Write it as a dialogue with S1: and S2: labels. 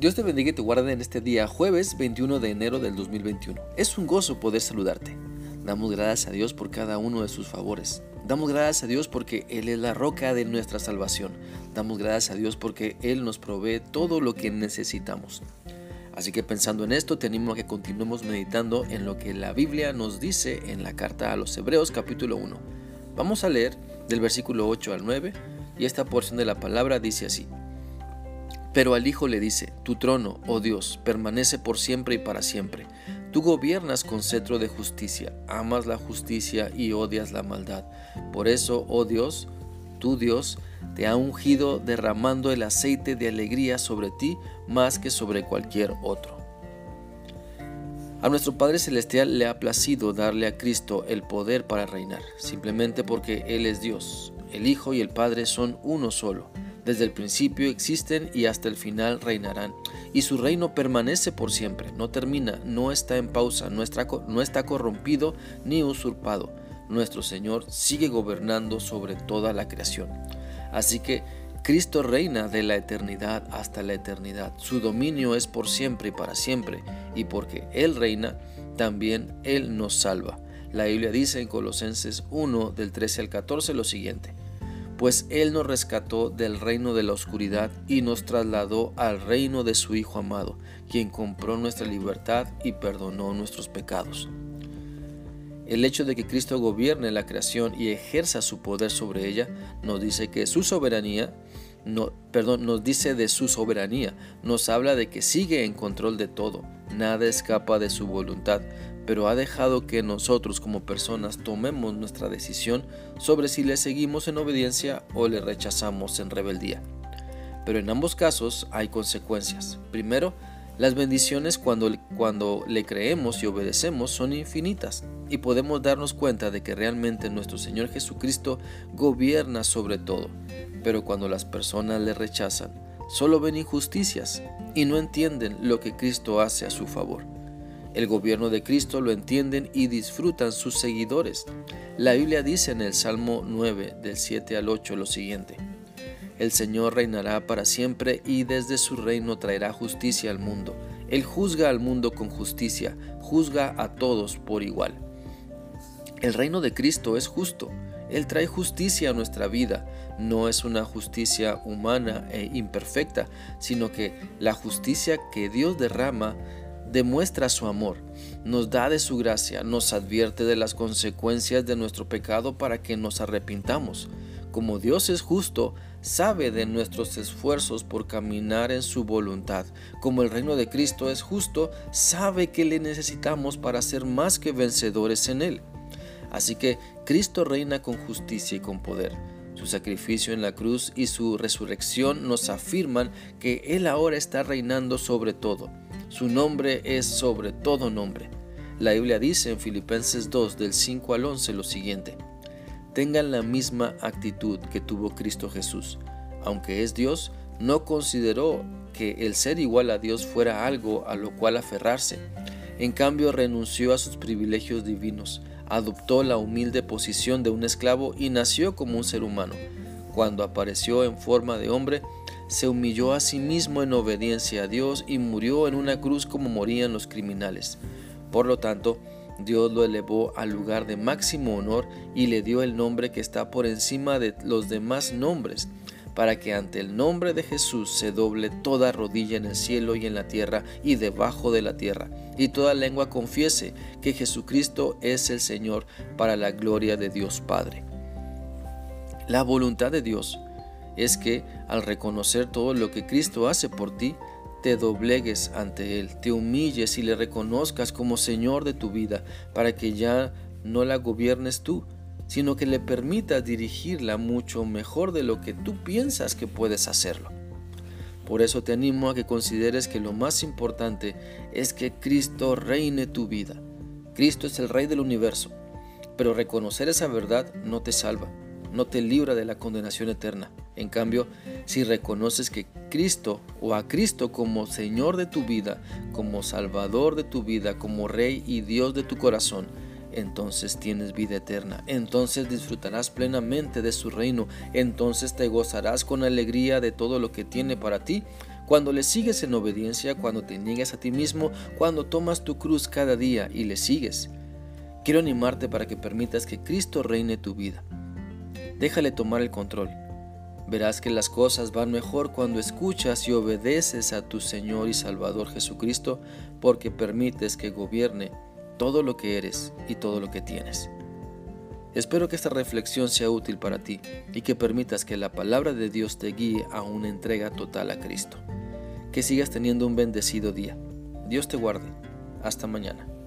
S1: Dios te bendiga y te guarde en este día, jueves 21 de enero del 2021. Es un gozo poder saludarte. Damos gracias a Dios por cada uno de sus favores. Damos gracias a Dios porque Él es la roca de nuestra salvación. Damos gracias a Dios porque Él nos provee todo lo que necesitamos. Así que pensando en esto, te que continuemos meditando en lo que la Biblia nos dice en la carta a los Hebreos capítulo 1. Vamos a leer del versículo 8 al 9 y esta porción de la palabra dice así. Pero al Hijo le dice, Tu trono, oh Dios, permanece por siempre y para siempre. Tú gobiernas con cetro de justicia, amas la justicia y odias la maldad. Por eso, oh Dios, tu Dios, te ha ungido derramando el aceite de alegría sobre ti más que sobre cualquier otro. A nuestro Padre Celestial le ha placido darle a Cristo el poder para reinar, simplemente porque Él es Dios. El Hijo y el Padre son uno solo. Desde el principio existen y hasta el final reinarán. Y su reino permanece por siempre, no termina, no está en pausa, no está, corrompido ni usurpado. Nuestro Señor sigue gobernando sobre toda la creación. Así que Cristo reina de la eternidad hasta la eternidad. Su dominio es por siempre y para siempre. Y porque Él reina, también Él nos salva. La Biblia dice en Colosenses 1 del 13 al 14 lo siguiente pues Él nos rescató del reino de la oscuridad y nos trasladó al reino de su Hijo amado, quien compró nuestra libertad y perdonó nuestros pecados. El hecho de que Cristo gobierne la creación y ejerza su poder sobre ella nos dice que su soberanía, perdón, nos dice de su soberanía, nos habla de que sigue en control de todo, nada escapa de su voluntad, pero ha dejado que nosotros como personas tomemos nuestra decisión sobre si le seguimos en obediencia o le rechazamos en rebeldía. Pero en ambos casos hay consecuencias. Primero, las bendiciones cuando, cuando le creemos y obedecemos son infinitas y podemos darnos cuenta de que realmente nuestro Señor Jesucristo gobierna sobre todo. Pero cuando las personas le rechazan, solo ven injusticias y no entienden lo que Cristo hace a su favor. El gobierno de Cristo lo entienden y disfrutan sus seguidores. La Biblia dice en el Salmo 9 del 7 al 8 lo siguiente. El Señor reinará para siempre y desde su reino traerá justicia al mundo. Él juzga al mundo con justicia, juzga a todos por igual. El reino de Cristo es justo. Él trae justicia a nuestra vida. No es una justicia humana e imperfecta, sino que la justicia que Dios derrama demuestra su amor, nos da de su gracia, nos advierte de las consecuencias de nuestro pecado para que nos arrepintamos. Como Dios es justo, sabe de nuestros esfuerzos por caminar en su voluntad. Como el reino de Cristo es justo, sabe que le necesitamos para ser más que vencedores en él. Así que Cristo reina con justicia y con poder. Su sacrificio en la cruz y su resurrección nos afirman que Él ahora está reinando sobre todo. Su nombre es sobre todo nombre. La Biblia dice en Filipenses 2 del 5 al 11 lo siguiente. Tengan la misma actitud que tuvo Cristo Jesús. Aunque es Dios, no consideró que el ser igual a Dios fuera algo a lo cual aferrarse. En cambio renunció a sus privilegios divinos, adoptó la humilde posición de un esclavo y nació como un ser humano. Cuando apareció en forma de hombre, se humilló a sí mismo en obediencia a Dios y murió en una cruz como morían los criminales. Por lo tanto, Dios lo elevó al lugar de máximo honor y le dio el nombre que está por encima de los demás nombres, para que ante el nombre de Jesús se doble toda rodilla en el cielo y en la tierra y debajo de la tierra, y toda lengua confiese que Jesucristo es el Señor para la gloria de Dios Padre. La voluntad de Dios es que al reconocer todo lo que Cristo hace por ti, te doblegues ante Él, te humilles y le reconozcas como Señor de tu vida, para que ya no la gobiernes tú, sino que le permitas dirigirla mucho mejor de lo que tú piensas que puedes hacerlo. Por eso te animo a que consideres que lo más importante es que Cristo reine tu vida. Cristo es el Rey del universo, pero reconocer esa verdad no te salva no te libra de la condenación eterna. En cambio, si reconoces que Cristo o a Cristo como Señor de tu vida, como Salvador de tu vida, como Rey y Dios de tu corazón, entonces tienes vida eterna, entonces disfrutarás plenamente de su reino, entonces te gozarás con alegría de todo lo que tiene para ti, Cuando le sigues en obediencia, cuando te niegas a ti mismo, cuando tomas tu cruz cada día y le sigues. Quiero animarte para que permitas que Cristo reine tu vida. Déjale tomar el control. Verás que las cosas van mejor cuando escuchas y obedeces a tu Señor y Salvador Jesucristo porque permites que gobierne todo lo que eres y todo lo que tienes. Espero que esta reflexión sea útil para ti y que permitas que la palabra de Dios te guíe a una entrega total a Cristo. Que sigas teniendo un bendecido día. Dios te guarde. Hasta mañana.